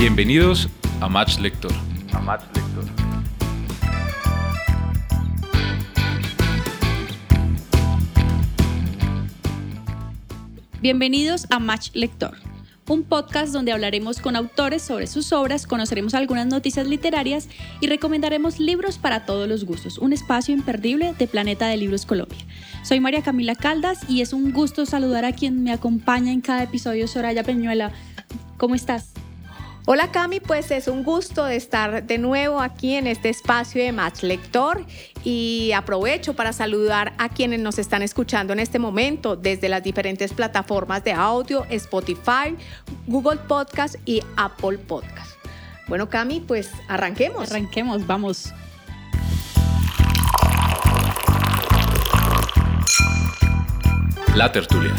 Bienvenidos a Match Lector. A Match Lector. Bienvenidos a Match Lector, un podcast donde hablaremos con autores sobre sus obras, conoceremos algunas noticias literarias y recomendaremos libros para todos los gustos, un espacio imperdible de Planeta de Libros Colombia. Soy María Camila Caldas y es un gusto saludar a quien me acompaña en cada episodio, Soraya Peñuela. ¿Cómo estás? Hola Cami, pues es un gusto de estar de nuevo aquí en este espacio de Match Lector y aprovecho para saludar a quienes nos están escuchando en este momento desde las diferentes plataformas de audio, Spotify, Google Podcast y Apple Podcast. Bueno Cami, pues arranquemos. Arranquemos, vamos. La tertulia.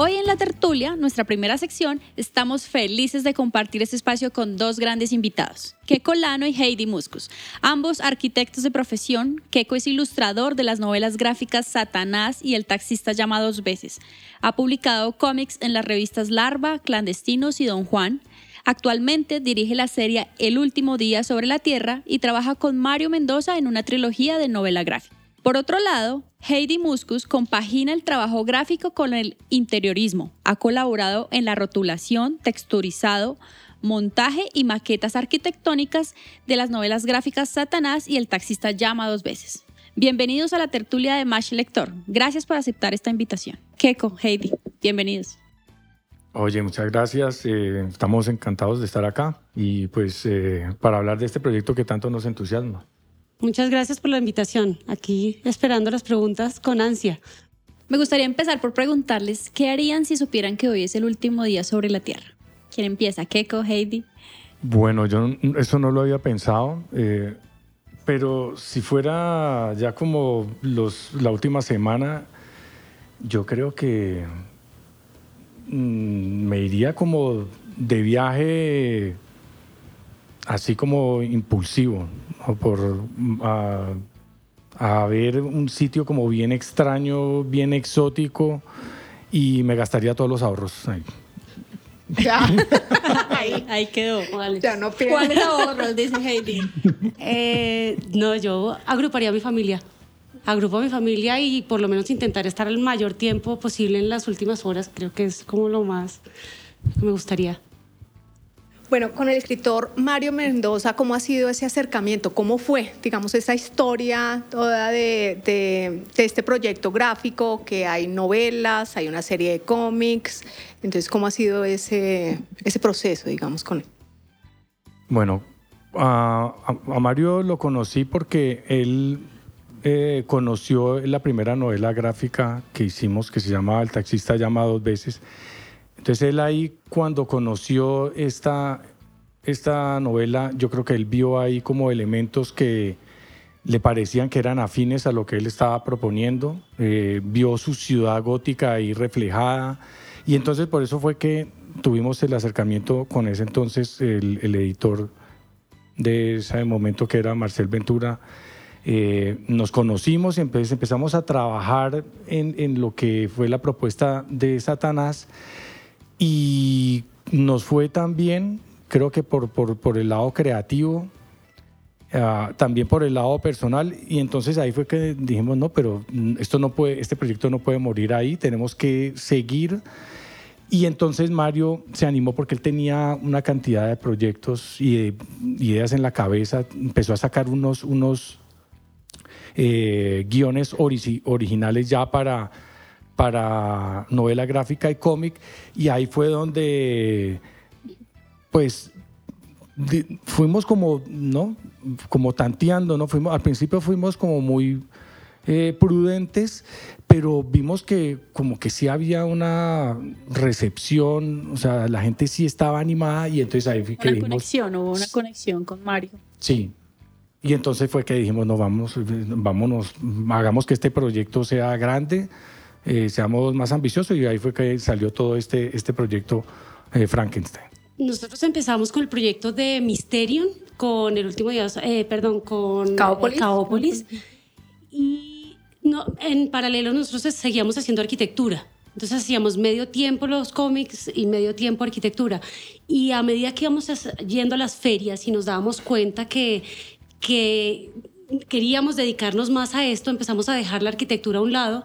Hoy en la tertulia, nuestra primera sección, estamos felices de compartir este espacio con dos grandes invitados, Keiko Lano y Heidi Muscus, ambos arquitectos de profesión. Keiko es ilustrador de las novelas gráficas Satanás y El taxista llama dos veces. Ha publicado cómics en las revistas Larva, Clandestinos y Don Juan. Actualmente dirige la serie El último día sobre la Tierra y trabaja con Mario Mendoza en una trilogía de novela gráfica. Por otro lado, Heidi Muscus compagina el trabajo gráfico con el interiorismo. Ha colaborado en la rotulación, texturizado, montaje y maquetas arquitectónicas de las novelas gráficas Satanás y El taxista llama dos veces. Bienvenidos a la tertulia de Mash Lector. Gracias por aceptar esta invitación. Keiko, Heidi, bienvenidos. Oye, muchas gracias. Eh, estamos encantados de estar acá y pues eh, para hablar de este proyecto que tanto nos entusiasma. Muchas gracias por la invitación. Aquí esperando las preguntas con ansia. Me gustaría empezar por preguntarles qué harían si supieran que hoy es el último día sobre la Tierra. ¿Quién empieza? ¿Keiko, Heidi? Bueno, yo eso no lo había pensado, eh, pero si fuera ya como los, la última semana, yo creo que mm, me iría como de viaje así como impulsivo, o por a, a, ver un sitio como bien extraño, bien exótico, y me gastaría todos los ahorros ahí. Ya. ahí, ahí, quedó. Ya no ¿Cuáles ahorros? Dice Heidi. Eh, no, yo agruparía a mi familia. Agrupo a mi familia y por lo menos intentar estar el mayor tiempo posible en las últimas horas. Creo que es como lo más que me gustaría. Bueno, con el escritor Mario Mendoza, ¿cómo ha sido ese acercamiento? ¿Cómo fue, digamos, esa historia toda de, este proyecto gráfico, que hay novelas, hay una serie de cómics? Entonces, ¿cómo ha sido ese, proceso, digamos, con él? Bueno, a, a Mario lo conocí porque él eh, conoció la primera novela gráfica que hicimos, que se llama El taxista llama dos veces, entonces él ahí cuando conoció esta, esta novela, yo creo que él vio ahí como elementos que le parecían que eran afines a lo que él estaba proponiendo, eh, vio su ciudad gótica ahí reflejada y entonces por eso fue que tuvimos el acercamiento con ese entonces el, el editor de ese momento que era Marcel Ventura. Eh, nos conocimos y empezamos a trabajar en, en lo que fue la propuesta de Satanás y nos fue también, creo que por, por, por el lado creativo, uh, también por el lado personal, y entonces ahí fue que dijimos, no, pero esto no puede, este proyecto no puede morir ahí, tenemos que seguir. Y entonces Mario se animó porque él tenía una cantidad de proyectos y de ideas en la cabeza, empezó a sacar unos, unos eh, guiones ori originales ya para para novela gráfica y cómic y ahí fue donde pues fuimos como no como tanteando no fuimos al principio fuimos como muy eh, prudentes pero vimos que como que sí había una recepción o sea la gente sí estaba animada y entonces ahí fue que una dijimos, conexión hubo una conexión con Mario. Sí. Y entonces fue que dijimos no vamos vámonos hagamos que este proyecto sea grande eh, seamos más ambiciosos y ahí fue que salió todo este, este proyecto eh, Frankenstein. Nosotros empezamos con el proyecto de Mysterium, con el último día, eh, perdón, con Caópolis. Caópolis. Y no, en paralelo nosotros seguíamos haciendo arquitectura. Entonces hacíamos medio tiempo los cómics y medio tiempo arquitectura. Y a medida que íbamos yendo a las ferias y nos dábamos cuenta que, que queríamos dedicarnos más a esto, empezamos a dejar la arquitectura a un lado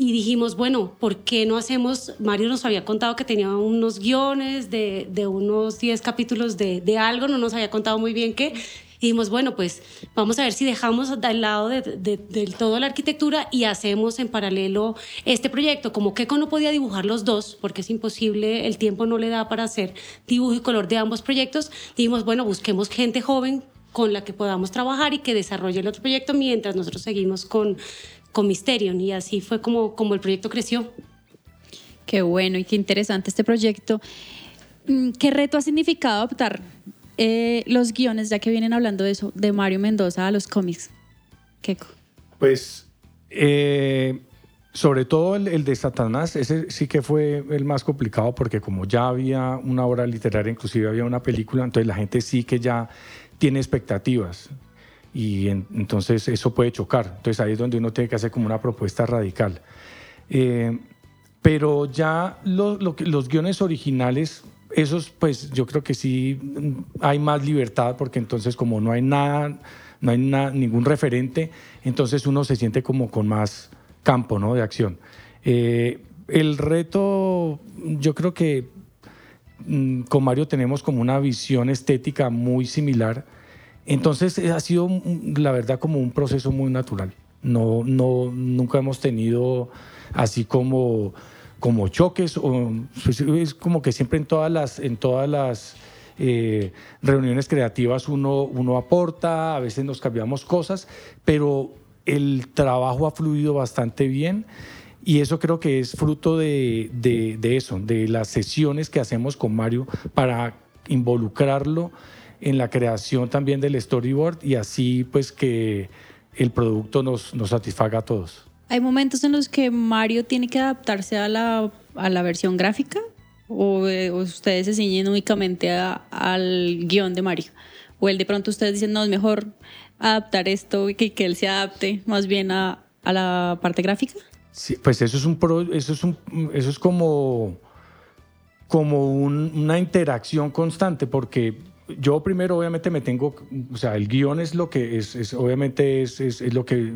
y dijimos, bueno, ¿por qué no hacemos? Mario nos había contado que tenía unos guiones de, de unos 10 capítulos de, de, algo, no nos había contado muy bien qué. Y dijimos, bueno, pues vamos a ver si dejamos al lado de, del todo la arquitectura y hacemos en paralelo este proyecto. Como Keiko no podía dibujar los dos, porque es imposible, el tiempo no le da para hacer dibujo y color de ambos proyectos, dijimos, bueno, busquemos gente joven con la que podamos trabajar y que desarrolle el otro proyecto mientras nosotros seguimos con con Mysterion y así fue como, como el proyecto creció. Qué bueno y qué interesante este proyecto. Mm, ¿Qué reto ha significado adaptar eh, los guiones, ya que vienen hablando de eso, de Mario Mendoza a los cómics? Keiko. Pues, eh, sobre todo el, el, de Satanás, ese sí que fue el más complicado porque como ya había una obra literaria, inclusive había una película, entonces la gente sí que ya tiene expectativas y entonces eso puede chocar. Entonces ahí es donde uno tiene que hacer como una propuesta radical. Eh, pero ya los guiones originales, esos pues yo creo que sí hay más libertad porque entonces como no hay nada, no hay ningún referente, entonces uno se siente como con más campo ¿no? de acción. Eh, el reto, yo creo que mm, con Mario tenemos como una visión estética muy similar entonces eh, ha sido, la verdad, como un proceso muy natural. No, no, nunca hemos tenido así como, como choques, o, pues, es como que siempre en todas las, en todas las eh, reuniones creativas uno, uno aporta, a veces nos cambiamos cosas, pero el trabajo ha fluido bastante bien. Y eso creo que es fruto de, de, de eso, de las sesiones que hacemos con Mario para involucrarlo en la creación también del storyboard y así pues que el producto nos, nos satisfaga a todos. ¿Hay momentos en los que Mario tiene que adaptarse a la, a la versión gráfica o, eh, ustedes se ciñen únicamente al guion de Mario? ¿O él de pronto ustedes dicen, no, es mejor adaptar esto y que, que él se adapte más bien a, a la parte gráfica? Sí, pues eso es, un pro, eso es, un, eso es como, como un, una interacción constante porque yo primero obviamente me tengo, o sea, el guion es lo que es, obviamente es, es, lo que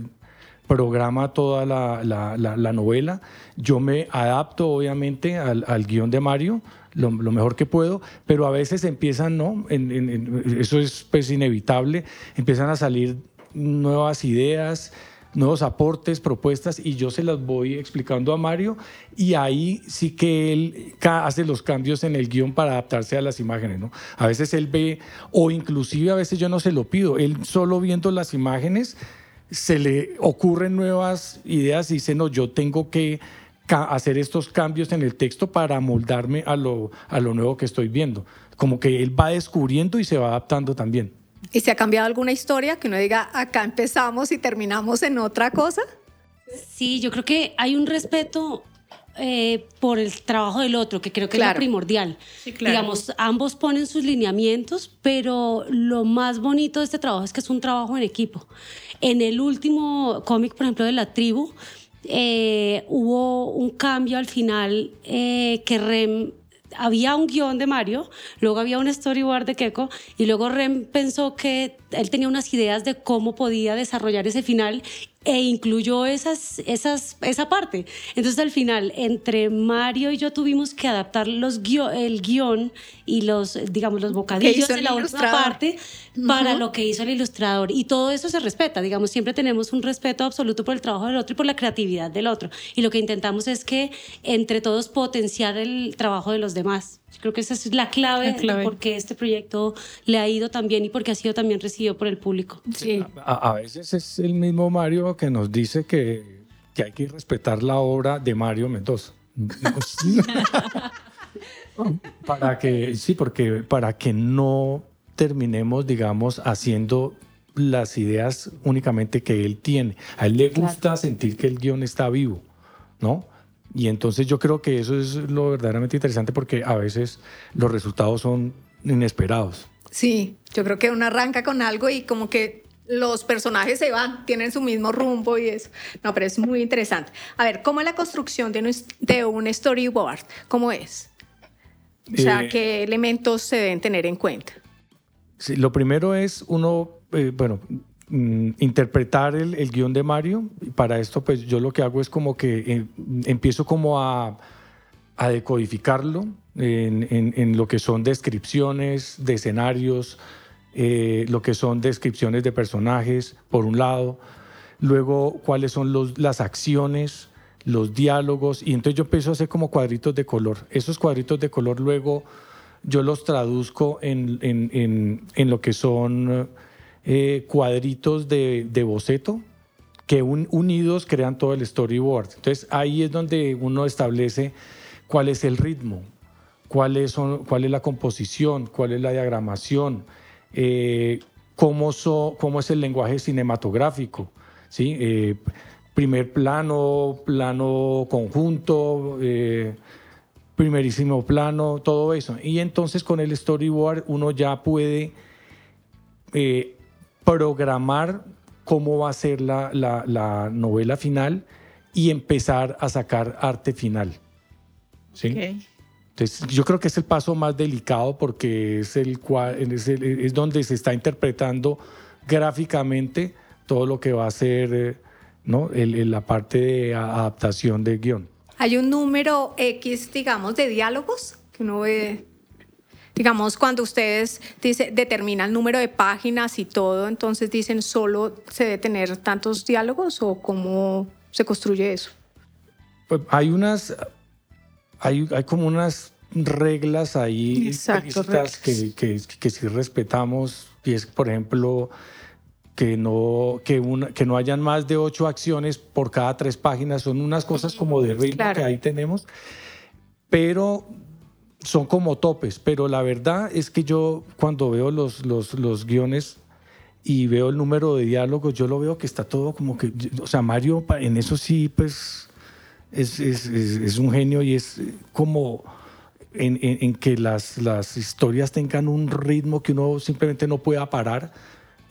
programa toda la, la, la, novela. Yo me adapto obviamente al, al guion de Mario lo, mejor que puedo, pero a veces empiezan, ¿no? En, eso es pues inevitable, empiezan a salir nuevas ideas, nuevos aportes, propuestas y yo se las voy explicando a Mario y ahí sí que él hace los cambios en el guion para adaptarse a las imágenes, ¿no? A veces él ve, o inclusive a veces yo no se lo pido, él solo viendo las imágenes se le ocurren nuevas ideas y dice, no, yo tengo que hacer estos cambios en el texto para moldarme a lo, a lo nuevo que estoy viendo. Como que él va descubriendo y se va adaptando también. ¿Y se ha cambiado alguna historia que uno diga, acá empezamos y terminamos en otra cosa? Sí, yo creo que hay un respeto eh, por el trabajo del otro, que creo que es lo primordial. Digamos, ambos ponen sus lineamientos, pero lo más bonito de este trabajo es que es un trabajo en equipo. En el último cómic, por ejemplo, de la tribu, eh, hubo un cambio al final eh, que Rem había un guion de Mario, luego había un storyboard de Keiko y luego Rem pensó que él tenía unas ideas de cómo podía desarrollar ese final e incluyó esas, esas, esa parte. Entonces al final, entre Mario y yo tuvimos que adaptar los el guion y los, digamos, los bocadillos de la última parte para lo que hizo el ilustrador. Y todo eso se respeta, digamos, siempre tenemos un respeto absoluto por el trabajo del otro y por la creatividad del otro. Y lo que intentamos es que entre todos potenciar el trabajo de los demás. Creo que esa es la clave, la de por qué este proyecto le ha ido tan bien y porque ha sido también recibido por el público. Sí. A, veces es el mismo Mario que nos dice que, que hay que respetar la obra de Mario Mendoza. para que, sí, porque para que no terminemos, digamos, haciendo las ideas únicamente que él tiene. A él le gusta sentir que el guion está vivo, ¿no? Y entonces yo creo que eso es lo verdaderamente interesante porque a veces los resultados son inesperados. Sí, yo creo que uno arranca con algo y como que los personajes se van, tienen su mismo rumbo y eso. No, pero es muy interesante. A ver, ¿cómo es la construcción de un, de un storyboard? ¿Cómo es? O sea, Eh, ¿qué elementos se deben tener en cuenta? Lo primero es uno, eh, bueno, mm, interpretar el, el guion de Mario. Para esto, pues yo lo que hago es como que eh, empiezo como a, decodificarlo en, lo que son descripciones de escenarios, eh, lo que son descripciones de personajes, por un lado. Luego, cuáles son las acciones, los diálogos. Y entonces yo empiezo a hacer como cuadritos de color. Esos cuadritos de color luego yo los traduzco en, en- en- lo que son eh, cuadritos de, de boceto que un- unidos crean todo el storyboard. Entonces ahí es donde uno establece cuál es el ritmo, cuál es, cuál es la composición, cuál es la diagramación, eh, cómo, cómo es el lenguaje cinematográfico. ¿sí? Eh, primer plano, plano conjunto, primerísimo plano, todo eso. Y entonces con el storyboard uno ya puede eh, programar cómo va a ser la, la- la novela final y empezar a sacar arte final. ¿sí? Entonces, yo creo que es el paso más delicado porque es, el, es, el- es donde se está interpretando gráficamente todo lo que va a ser eh, ¿no? El- la parte de adaptación del guion. Hay un número X, digamos, de diálogos que uno ve. Digamos, cuando ustedes dice, determinan el número de páginas y todo, entonces dicen solo se debe tener tantos diálogos o cómo se construye eso. Pues hay unas, hay, hay como unas reglas ahí Exacto, que, que, que sí respetamos y es, por ejemplo, que no, que, una, que no hayan más de ocho acciones por cada tres páginas. Son unas cosas como de ritmo Claro. que ahí tenemos, pero son como topes. Pero la verdad es que yo cuando veo los, los, los guiones y veo el número de diálogos, yo lo veo que está todo como que, o sea, Mario en eso sí, pues es, es- es- es un genio y es como en, en- en que las, las historias tengan un ritmo que uno simplemente no pueda parar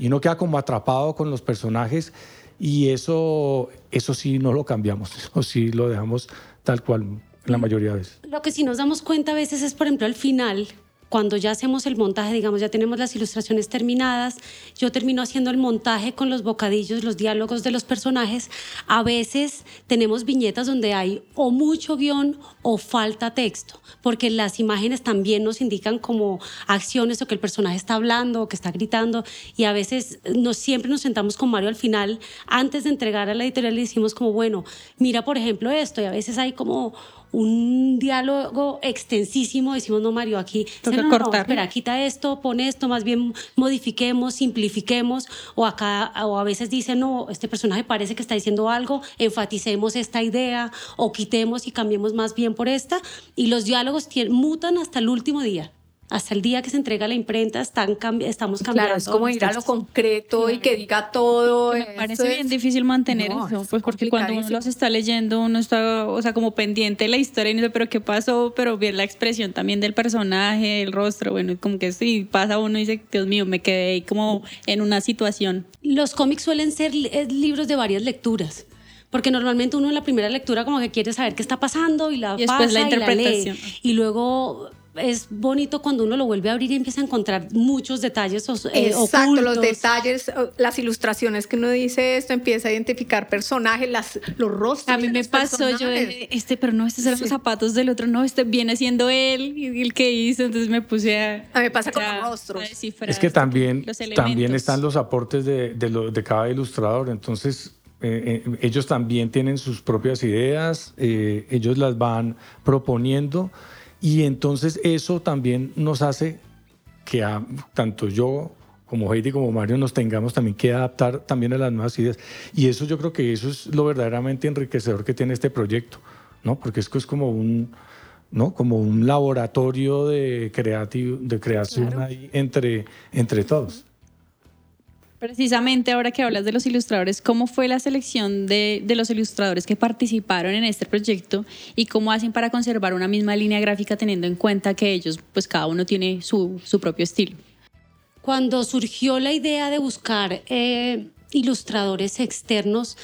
y uno queda como atrapado con los personajes y eso, eso sí no lo cambiamos, eso sí lo dejamos tal cual la mayoría de veces. Lo que sí nos damos cuenta a veces es, por ejemplo, al final, cuando ya hacemos el montaje, digamos, ya tenemos las ilustraciones terminadas, yo termino haciendo el montaje con los bocadillos, los diálogos de los personajes, a veces tenemos viñetas donde hay o mucho guion o falta texto, porque las imágenes también nos indican como acciones o que el personaje está hablando o que está gritando, y a veces nos, siempre nos sentamos con Mario al final, antes de entregar a la editorial, le decimos como, bueno, mira por ejemplo esto, y a veces hay como un diálogo extensísimo, decimos, no, Mario, aquí, Toca no, no, no, cortar. espera, quita esto, pon esto, más bien modifiquemos, simplifiquemos, o acá, o a veces dicen, no, este personaje parece que está diciendo algo, enfaticemos esta idea, o quitemos y cambiemos más bien por esta, y los diálogos mutan hasta el último día. Hasta el día que se entrega la imprenta están cambi- estamos cambiando. Claro, es como ir a lo concreto y que diga todo. Me eso parece bien es- difícil mantener No, eso, es pues porque cuando uno los está leyendo, uno está, o sea, como pendiente de la historia y no sé, pero qué pasó, pero ver la expresión también del personaje, el rostro, bueno, como que sí, pasa uno y dice, Dios mío, me quedé ahí como en una situación. Los cómics suelen ser eh, libros de varias lecturas. Porque normalmente uno en la primera lectura como que quiere saber qué está pasando y la Y después pasa la y interpretación. lee. Y luego es bonito cuando uno lo vuelve a abrir y empieza a encontrar muchos detalles eh, Exacto, los ocultos. detalles, eh, las ilustraciones que uno dice esto, empieza a identificar personajes, las, los rostros. A mí me los pasó, yo personajes. este, pero no, estos eran Sí. los zapatos del otro, no, este viene siendo él, y el que hizo, entonces me puse a... A mí me pasa con los rostros. Es que también, los también están los aportes de, de, lo- de cada ilustrador, entonces eh, eh, ellos también tienen sus propias ideas, eh, ellos las van proponiendo y entonces eso también nos hace que a- tanto yo como Heidi como Mario nos tengamos también que adaptar también a las nuevas ideas y eso yo creo que eso es lo verdaderamente enriquecedor que tiene este proyecto, ¿no? Porque es que es como un ¿no? Como un laboratorio de, creativo, de creación ahí entre, entre todos. Precisamente ahora que hablas de los ilustradores, ¿cómo fue la selección de, de los ilustradores que participaron en este proyecto y cómo hacen para conservar una misma línea gráfica teniendo en cuenta que ellos, pues cada uno tiene su, su propio estilo? cuando surgió la idea de buscar eh, ilustradores externos,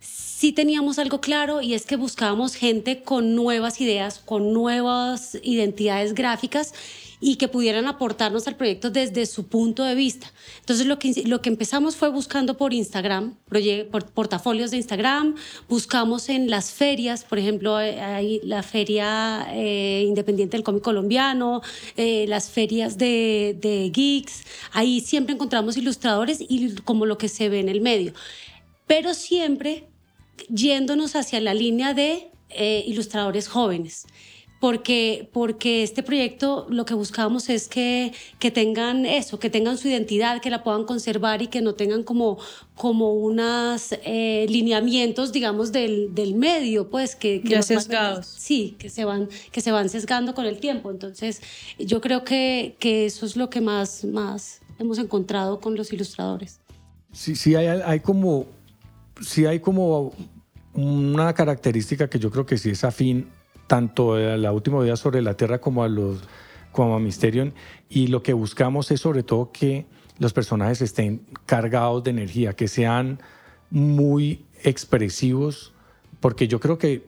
sí teníamos algo claro y es que buscábamos gente con nuevas ideas, con nuevas identidades gráficas y que pudieran aportarnos al proyecto desde su punto de vista. Entonces lo que, lo que empezamos fue buscando por Instagram, por portafolios de Instagram, buscamos en las ferias, por ejemplo, eh, hay la feria eh, independiente del cómic colombiano, eh, las ferias de, de geeks, ahí siempre encontramos ilustradores y como lo que se ve en el medio. Pero siempre yéndonos hacia la línea de ilustradores jóvenes porque, porque este proyecto lo que buscamos es que, que tengan eso, que tengan su identidad, que la puedan conservar y que no tengan como, como unos eh, lineamientos, digamos, del, del, medio, pues que... que ya sesgados. sí, que se, van, que se van sesgando con el tiempo. Entonces, yo creo que, que eso es lo que más, más hemos encontrado con los ilustradores. Sí, sí hay, hay como... Sí hay como una característica que yo creo que sí es afín tanto a la última vida sobre la Tierra como a los como a Mysterion y lo que buscamos es sobre todo que los personajes estén cargados de energía, que sean muy expresivos, porque yo creo que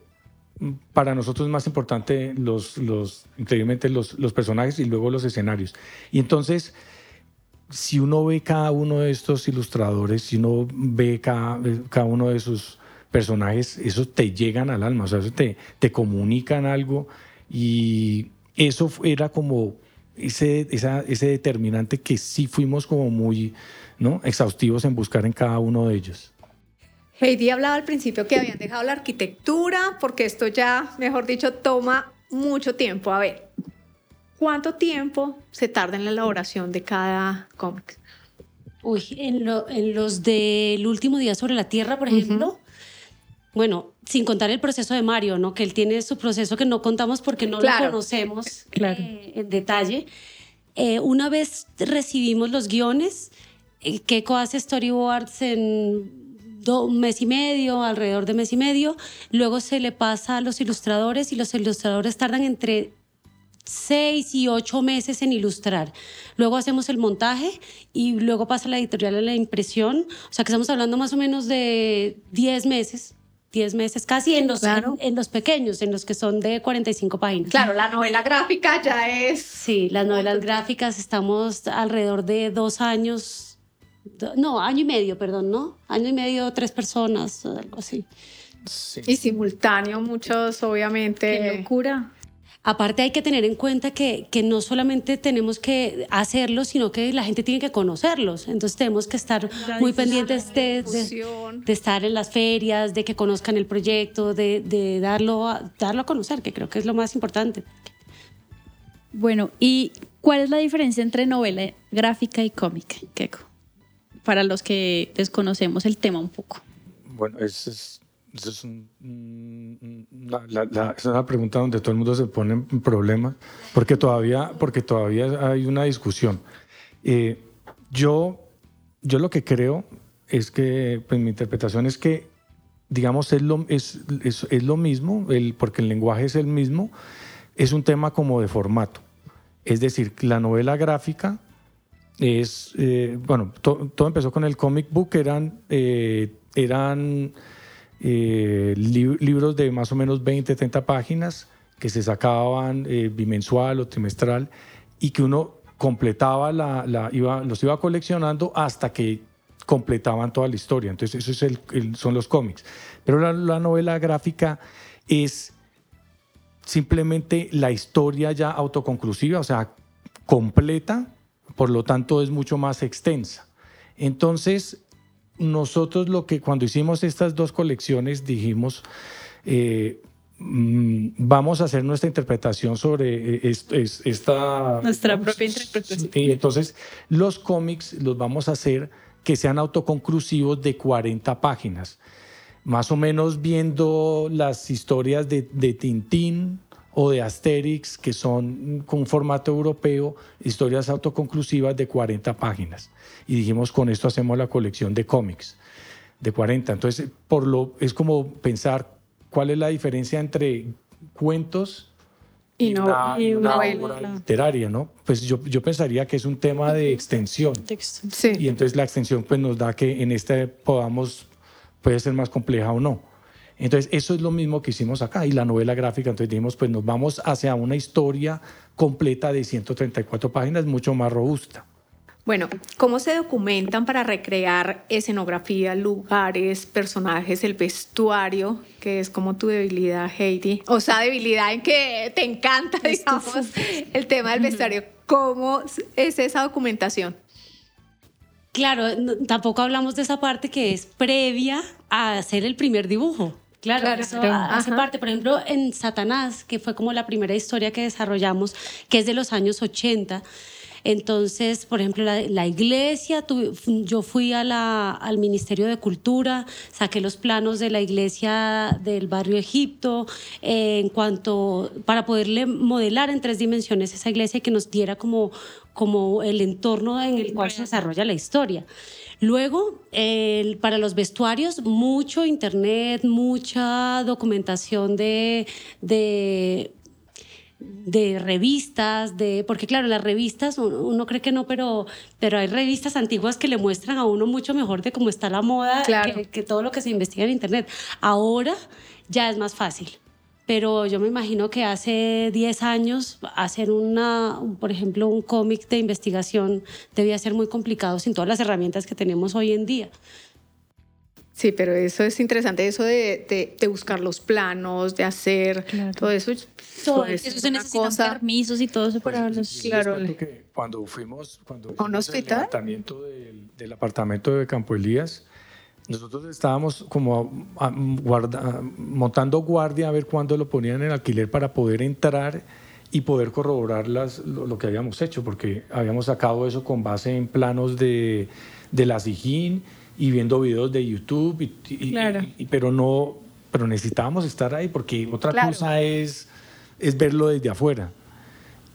para nosotros es más importante los, los increíblemente los, los personajes y luego los escenarios. Y entonces, si uno ve cada uno de estos ilustradores, si uno ve cada, cada uno de sus personajes, esos te llegan al alma, o sea, te, te comunican algo y eso era como ese, ese determinante que sí fuimos como muy ¿no? exhaustivos en buscar en cada uno de ellos. Heidi hablaba al principio que habían dejado la arquitectura porque esto ya, mejor dicho, toma mucho tiempo. A ver, ¿cuánto tiempo se tarda en la elaboración de cada cómic? Uy, en, los del último día sobre la Tierra, por ejemplo, bueno, sin contar el proceso de Mario, ¿no? Que él tiene su proceso que no contamos porque no lo conocemos eh, en detalle. Eh, una vez recibimos los guiones, eh, Keiko hace storyboards en un mes y medio, alrededor de mes y medio. Luego se le pasa a los ilustradores y los ilustradores tardan entre seis y ocho meses en ilustrar. Luego hacemos el montaje y luego pasa la editorial a la impresión. O sea que estamos hablando más o menos de diez meses 10 meses, casi en los, en, los pequeños, en los que son de 45 páginas. Claro, la novela gráfica ya es... Sí, las novelas gráficas estamos alrededor de dos años, no, año y medio, perdón, ¿no? Año y medio, tres personas, algo así. Y simultáneo, muchos, obviamente. Qué locura. Aparte hay que tener en cuenta que, que, no solamente tenemos que hacerlo, sino que la gente tiene que conocerlos. Entonces tenemos que estar muy pendientes de, de, estar en las ferias, de que conozcan el proyecto, de, de, darlo, a, darlo a conocer, que creo que es lo más importante. Bueno, ¿y cuál es la diferencia entre novela gráfica y cómica, Keiko? Para los que desconocemos el tema un poco. Bueno, es es, una, pregunta donde todo el mundo se pone en problemas, porque todavía, porque todavía hay una discusión. Eh, yo, yo lo que creo es que, pues mi interpretación es que, digamos, es lo, es, es, lo mismo, el, porque el lenguaje es el mismo, es un tema como de formato. Es decir, la novela gráfica es, eh, bueno, todo empezó con el comic book, eran, eh, eran eh, libros de más o menos 20, 30 páginas que se sacaban eh, bimensual o trimestral y que uno completaba la, los iba coleccionando hasta que completaban toda la historia. Entonces, eso es el, son los cómics. Pero la, la, novela gráfica es simplemente la historia ya autoconclusiva, o sea, completa, por lo tanto es mucho más extensa. Entonces, nosotros lo que cuando hicimos estas dos colecciones dijimos, eh, mm, vamos a hacer nuestra interpretación sobre eh, esta... Nuestra propia interpretación. Y entonces los cómics los vamos a hacer que sean autoconclusivos de 40 páginas, más o menos viendo las historias de, de Tintín, o de Asterix, que son con formato europeo, historias autoconclusivas de 40 páginas. Y dijimos, con esto hacemos la colección de cómics de 40. Entonces, por lo, es como pensar cuál es la diferencia entre cuentos Y no- una, y una una obra literaria, ¿no? Pues yo, yo pensaría que es un tema de extensión. Sí. Y entonces la extensión pues nos da que en este podamos, puede ser más compleja o no. Entonces eso es lo mismo que hicimos acá y la novela gráfica, entonces dijimos pues nos vamos hacia una historia completa de 134 páginas, mucho más robusta. Bueno, ¿cómo se documentan para recrear escenografía, lugares, personajes, el vestuario, que es como tu debilidad, Heidi? O sea, debilidad en que te encanta, digamos, el tema del vestuario. ¿Cómo es esa documentación? Claro, no- tampoco hablamos de esa parte que es previa a hacer el primer dibujo. Claro, Claro, eso hace Ajá. parte. Por ejemplo, en Satanás, que fue como la primera historia que desarrollamos, que es de los años 80. Entonces, por ejemplo, la, la iglesia, tu- yo fui a la- al Ministerio de Cultura, saqué los planos de la iglesia del barrio Egipto, eh, en cuanto, para poderle modelar en tres dimensiones esa iglesia y que nos diera como, como el entorno en el cual se desarrolla la historia. Luego, el- para los vestuarios, mucho internet, mucha documentación de, de, de revistas, de, porque claro, las revistas, uno, uno cree que no, pero, pero hay revistas antiguas que le muestran a uno mucho mejor de cómo está la moda Claro. que, que todo lo que se investiga en internet. Ahora ya es más fácil. Pero yo me imagino que hace 10 años hacer una, por ejemplo, un cómic de investigación debía ser muy complicado sin todas las herramientas que tenemos hoy en día. Sí, pero eso es interesante, eso de, de- de buscar los planos, de hacer Claro. todo eso. Todo pues, Eso es se necesitan cosa- permisos y todo eso para los... Sí, Claro. que cuando fuimos, cuando un el levantamiento del, del apartamento de Campo Elías, nosotros estábamos como guarda- montando guardia a ver cuándo lo ponían en alquiler para poder entrar y poder corroborar las, lo, lo que habíamos hecho, porque habíamos sacado eso con base en planos de, de la Sijín y viendo videos de YouTube, y, y- Claro. y- pero no, pero necesitábamos estar ahí porque otra Claro. cosa es, es verlo desde afuera.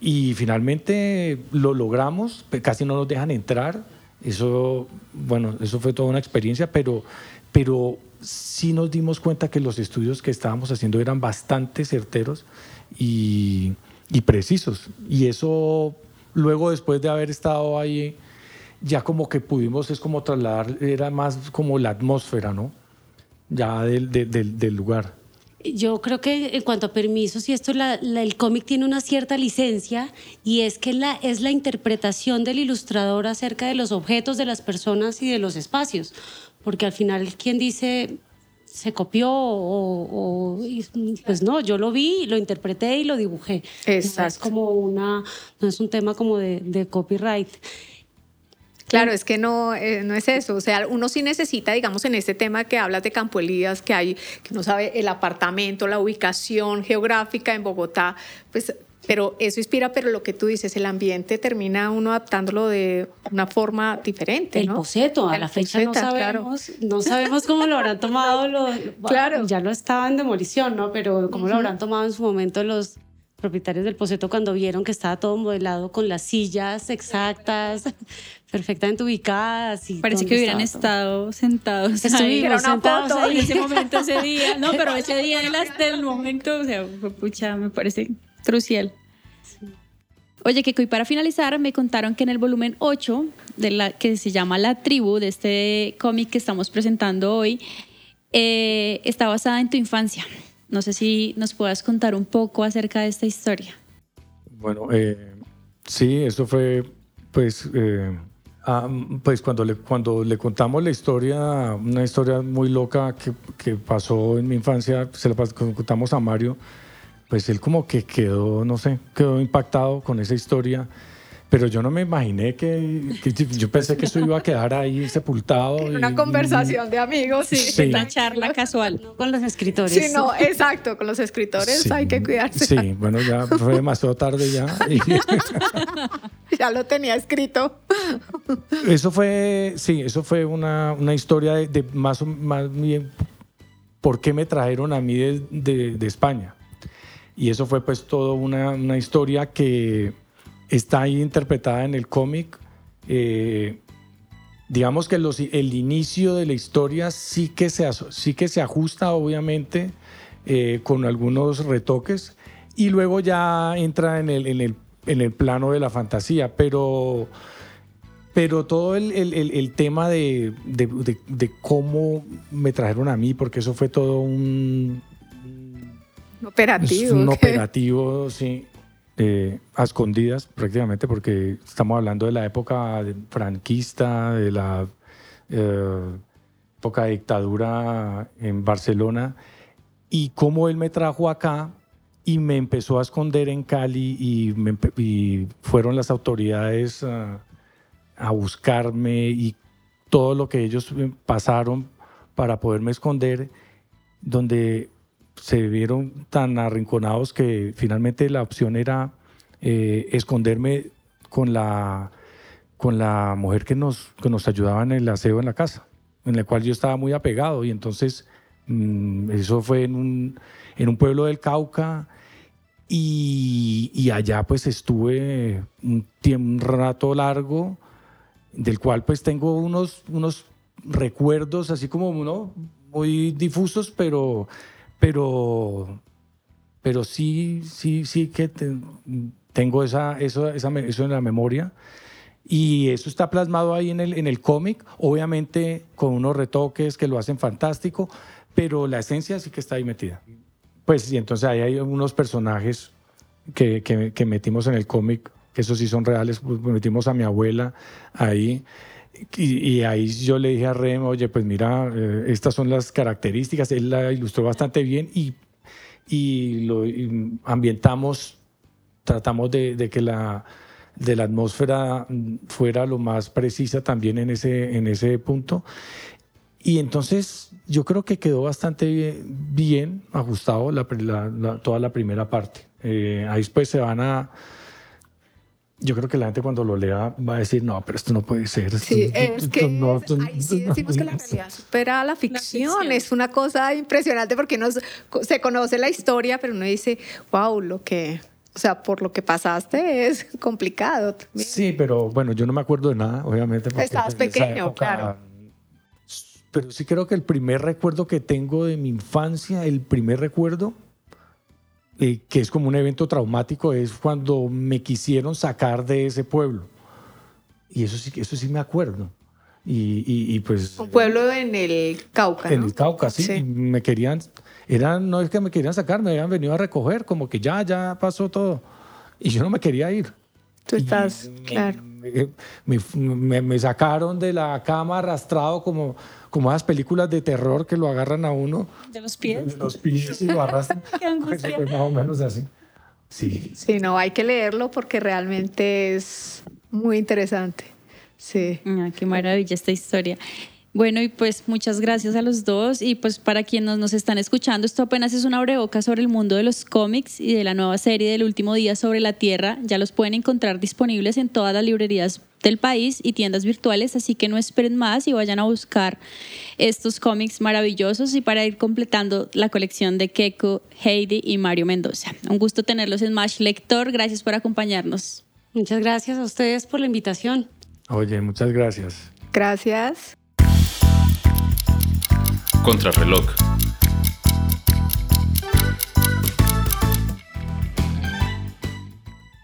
Y finalmente lo logramos, casi no nos dejan entrar. Eso, bueno, eso fue toda una experiencia, pero, pero sí nos dimos cuenta que los estudios que estábamos haciendo eran bastante certeros y, y precisos. Y eso, luego después de haber estado ahí, ya como que pudimos, es como trasladar, era más como la atmósfera, ¿no? Ya del, del- del- lugar. Yo creo que en cuanto a permisos y esto, la- la- el cómic tiene una cierta licencia y es que la, es la interpretación del ilustrador acerca de los objetos, de las personas y de los espacios. Porque al final, quien dice se copió o, pues no, yo lo vi, lo interpreté y lo dibujé. No es Exacto. como una, no es un tema como de, de copyright. Claro, es que no, eh, no es eso. O sea, uno sí necesita, digamos, en este tema que hablas de Campo Elías, que hay, que uno sabe el apartamento, la ubicación geográfica en Bogotá, pues, pero eso inspira, pero lo que tú dices, el ambiente termina uno adaptándolo de una forma diferente, El ¿no? boceto, a El la fecha no boceta, claro. sabemos, no sabemos cómo lo habrán tomado los, Claro. ya lo estaba en demolición, ¿no? Pero cómo lo habrán tomado en su momento los propietarios del boceto cuando vieron que estaba todo modelado con las sillas exactas, perfectamente ubicadas y Parece que hubieran estado sentados Estuvimos sentados foto. ahí. en ese momento, ese día. No, pero ese día del, hasta el momento, o sea, fue pucha, me parece crucial. Oye, Keko, y para finalizar, me contaron que en el volumen 8, de la, que se llama La Tribu, de este cómic que estamos presentando hoy, eh, está basada en tu infancia. No sé si nos puedas contar un poco acerca de esta historia. Bueno, eh, sí, eso fue, pues, eh, ah, pues cuando le, cuando le contamos la historia, una historia muy loca que, que pasó en mi infancia, se la contamos a Mario, pues él como que quedó, no sé, quedó impactado con esa historia. Pero yo no me imaginé que, que yo pensé que eso iba a quedar ahí sepultado. y- Una conversación de amigos. Sí, Sí. una charla casual. No con los escritores. Sí, no, exacto, con los escritores Sí, hay que cuidarse. Sí, bueno, ya fue demasiado tarde ya. y- Ya lo tenía escrito. Eso fue, sí, eso fue una, una historia de, de más, o- más bien por qué me trajeron a mí de, de- de España. Y eso fue pues toda una, una historia que está ahí interpretada en el cómic. Eh, digamos que los- el inicio de la historia sí que se, sí que se ajusta obviamente eh, con algunos retoques y luego ya entra en el, en el, en el plano de la fantasía, pero, pero todo el, el- el- tema de, de- de- de cómo me trajeron a mí, porque eso fue todo un, Operativo. un operativo, sí, eh, a escondidas prácticamente, porque estamos hablando de la época franquista, de la eh, época de dictadura en Barcelona, y cómo él me trajo acá y me empezó a esconder en Cali y, me y fueron las autoridades ah, a buscarme y todo lo que ellos eh, pasaron para poderme esconder, donde se vieron tan arrinconados que finalmente la opción era eh, esconderme con la, con la mujer que nos, que nos ayudaba en el aseo en la casa, en la cual yo estaba muy apegado. Y entonces mm, eso fue en un, en un pueblo del Cauca. Y, y allá pues estuve un, tiempo, un rato largo, del cual pues tengo unos, unos recuerdos así como ¿no? muy difusos, pero, pero, pero sí, sí, sí que te- tengo esa, eso, esa eso en la memoria. Y eso está plasmado ahí en el, en el cómic, obviamente con unos retoques que lo hacen fantástico, pero la esencia sí que está ahí metida. Pues y entonces ahí hay unos personajes que, que- que metimos en el cómic, que esos sí son reales, pues metimos a mi abuela ahí. Y, y ahí yo le dije a Rem, oye, pues mira, eh, estas son las características, él la ilustró bastante bien y, y lo y ambientamos, tratamos de, de que la, de la atmósfera fuera lo más precisa también en ese, en ese punto. Y entonces yo creo que quedó bastante bien, bien ajustado la, la- la- toda la primera parte. Eh, ahí después se van a... Yo creo que la gente cuando lo lea va a decir, no, pero esto no puede ser. Sí, es que no- es- ahí sí decimos que la realidad supera a la ficción. ficción. Es una cosa impresionante porque uno se conoce la historia, pero uno dice, wow, lo que, o sea, por lo que pasaste es complicado. también. Sí, pero bueno, yo no me acuerdo de nada, obviamente. porque, Estabas pues, pequeño, claro. Pero sí creo que el primer recuerdo que tengo de mi infancia, el primer recuerdo, eh, que es como un evento traumático, es cuando me quisieron sacar de ese pueblo. Y eso sí, eso sí me acuerdo. Y, y- y, pues... Un pueblo en el Cauca, En ¿no? el Cauca, sí. Sí. y Me querían, eran, no es que me querían sacar, me habían venido a recoger, como que ya, ya pasó todo. Y yo no me quería ir. Tú Y estás, me- claro. Me, me- me- me sacaron de la cama arrastrado como, como esas películas de terror que lo agarran a uno De los de pies. los pies y lo arrastran. Qué angustia. Pues, más o menos así. Sí. Sí, no, hay que leerlo porque realmente es muy interesante. Sí. Ah, qué maravilla esta historia. Bueno, y pues muchas gracias a los dos. Y pues para quienes nos están escuchando, esto apenas es una abrebocas sobre el mundo de los cómics y de la nueva serie del último día sobre la Tierra. Ya los pueden encontrar disponibles en todas las librerías del país y tiendas virtuales, así que no esperen más y vayan a buscar estos cómics maravillosos y para ir completando la colección de Keiko, Heidi y Mario Mendoza. Un gusto tenerlos en Mash Lector. Gracias por acompañarnos. Muchas gracias a ustedes por la invitación. Oye, muchas gracias. Gracias. Contrarreloj.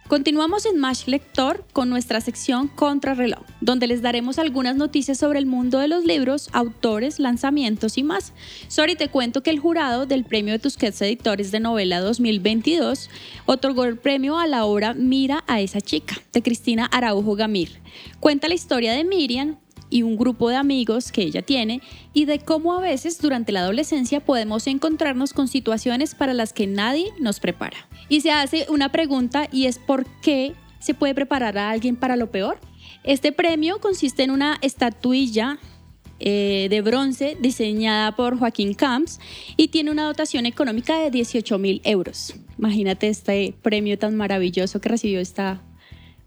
Continuamos en Mash Lector con nuestra sección Contrarreloj, donde les daremos algunas noticias sobre el mundo de los libros, autores, lanzamientos y más. Sori, te cuento que el jurado del Premio de Tusquets Editores de Novela 2022 otorgó el premio a la obra Mira a esa chica, de Cristina Araujo Gamir. Cuenta la historia de Miriam, y un grupo de amigos que ella tiene y de cómo a veces durante la adolescencia podemos encontrarnos con situaciones para las que nadie nos prepara. Y se hace una pregunta y es ¿por qué se puede preparar a alguien para lo peor? Este premio consiste en una estatuilla eh, de bronce diseñada por Joaquín Camps y tiene una dotación económica de 18 mil euros. Imagínate este premio tan maravilloso que recibió esta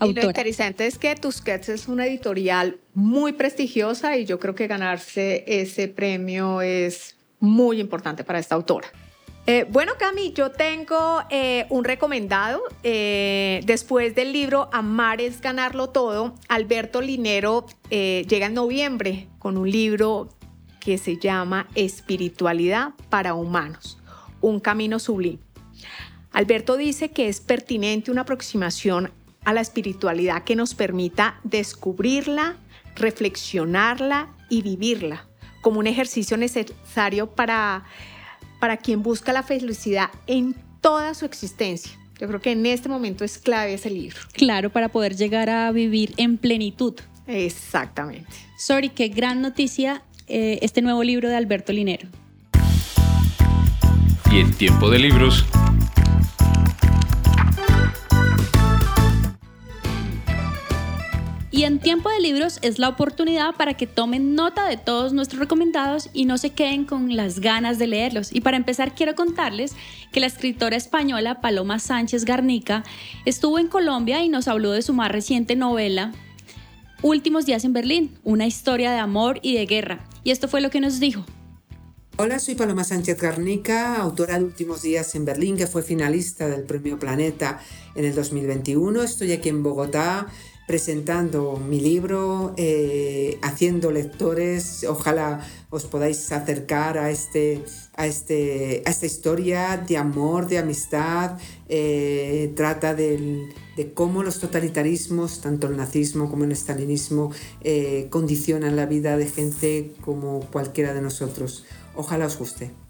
Y lo interesante es que Tusquets es una editorial muy prestigiosa y yo creo que ganarse ese premio es muy importante para esta autora. Eh, bueno, Cami, yo tengo eh, un recomendado. Eh, después del libro Amar es ganarlo todo, Alberto Linero llega en noviembre con un libro que se llama Espiritualidad para Humanos, un camino sublime. Alberto dice que es pertinente una aproximación a la espiritualidad que nos permita descubrirla, reflexionarla y vivirla como un ejercicio necesario para, para quien busca la felicidad en toda su existencia. Yo creo que en este momento es clave ese libro. Claro, para poder llegar a vivir en plenitud. Exactamente. Sorry, qué gran noticia eh, este nuevo libro de Alberto Linero. Y en tiempo de libros, Y en tiempo de libros es la oportunidad para que tomen nota de todos nuestros recomendados y no se queden con las ganas de leerlos. Y para empezar quiero contarles que la escritora española Paloma Sánchez Garnica estuvo en Colombia y nos habló de su más reciente novela Últimos días en Berlín, una historia de amor y de guerra. Y esto fue lo que nos dijo. Hola, soy Paloma Sánchez Garnica, autora de Últimos días en Berlín, que fue finalista del Premio Planeta en el 2021. Estoy aquí en Bogotá presentando mi libro, eh, haciendo lectores. Ojalá os podáis acercar a, este, a, este, a esta historia de amor, de amistad. Eh, trata de cómo los totalitarismos, tanto el nazismo como el estalinismo, eh, condicionan la vida de gente como cualquiera de nosotros. Ojalá os guste.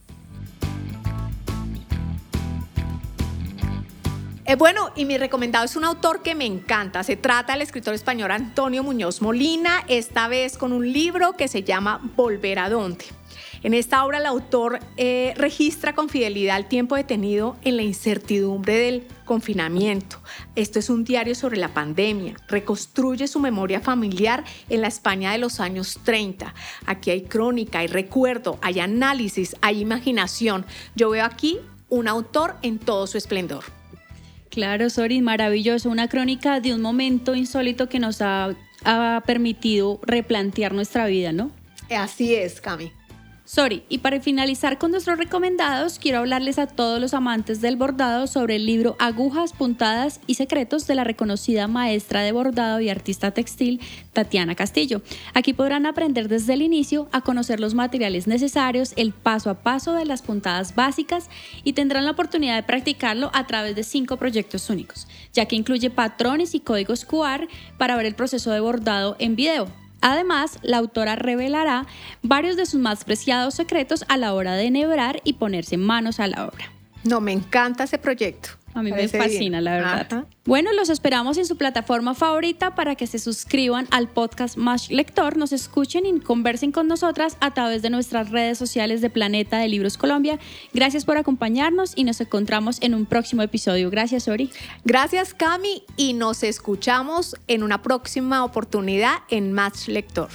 Eh, bueno, y mi recomendado es un autor que me encanta. Se trata del escritor español Antonio Muñoz Molina, esta vez con un libro que se llama Volver a dónde. En esta obra el autor eh, registra con fidelidad el tiempo detenido en la incertidumbre del confinamiento. Esto es un diario sobre la pandemia. Reconstruye su memoria familiar en la España de los años 30. Aquí hay crónica, hay recuerdo, hay análisis, hay imaginación. Yo veo aquí un autor en todo su esplendor. Claro, Sori, maravilloso. Una crónica de un momento insólito que nos ha, ha permitido replantear nuestra vida, ¿no? Así es, Cami. Sorry, y para finalizar con nuestros recomendados, quiero hablarles a todos los amantes del bordado sobre el libro Agujas, Puntadas y Secretos de la reconocida maestra de bordado y artista textil Tatiana Castillo. Aquí podrán aprender desde el inicio a conocer los materiales necesarios, el paso a paso de las puntadas básicas y tendrán la oportunidad de practicarlo a través de cinco proyectos únicos, ya que incluye patrones y códigos QR para ver el proceso de bordado en video. Además, la autora revelará varios de sus más preciados secretos a la hora de enhebrar y ponerse manos a la obra. No, me encanta ese proyecto. A mí me fascina, la verdad. Bueno, los esperamos en su plataforma favorita para que se suscriban al podcast Más Lector, nos escuchen y conversen con nosotras a través de nuestras redes sociales de Planeta de Libros Colombia. Gracias por acompañarnos y nos encontramos en un próximo episodio. Gracias, Ori. Gracias, Cami, y nos escuchamos en una próxima oportunidad en Más Lector.